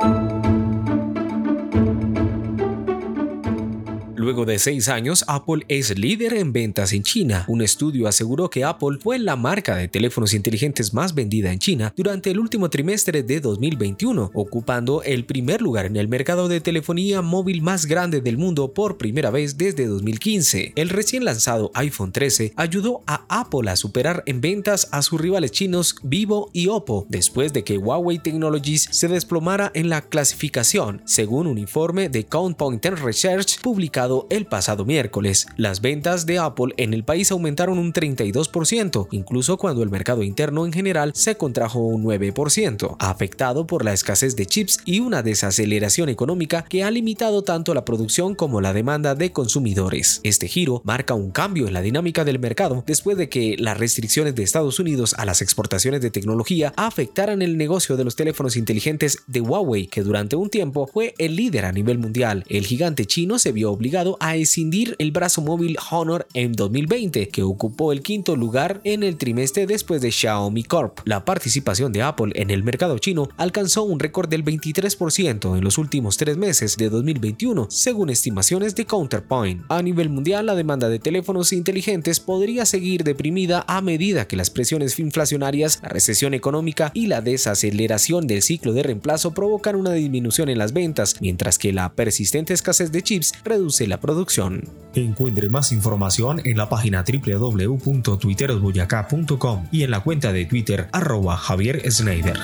Música Luego de seis años, Apple es líder en ventas en China. Un estudio aseguró que Apple fue la marca de teléfonos inteligentes más vendida en China durante el último trimestre de 2021, ocupando el primer lugar en el mercado de telefonía móvil más grande del mundo por primera vez desde 2015. El recién lanzado iPhone 13 ayudó a Apple a superar en ventas a sus rivales chinos Vivo y Oppo, después de que Huawei Technologies se desplomara en la clasificación, según un informe de Countpoint Research publicado el pasado miércoles. Las ventas de Apple en el país aumentaron un 32%, incluso cuando el mercado interno en general se contrajo un 9%, afectado por la escasez de chips y una desaceleración económica que ha limitado tanto la producción como la demanda de consumidores. Este giro marca un cambio en la dinámica del mercado después de que las restricciones de Estados Unidos a las exportaciones de tecnología afectaran el negocio de los teléfonos inteligentes de Huawei, que durante un tiempo fue el líder a nivel mundial. El gigante chino se vio obligado a escindir el brazo móvil Honor en 2020, que ocupó el quinto lugar en el trimestre después de Xiaomi Corp. La participación de Apple en el mercado chino alcanzó un récord del 23% en los últimos tres meses de 2021, según estimaciones de Counterpoint. A nivel mundial, la demanda de teléfonos inteligentes podría seguir deprimida a medida que las presiones inflacionarias, la recesión económica y la desaceleración del ciclo de reemplazo provocan una disminución en las ventas, mientras que la persistente escasez de chips reduce la producción. Encuentre más información en la página www.twitterosboyacá.com y en la cuenta de Twitter arroba Javier Snyder.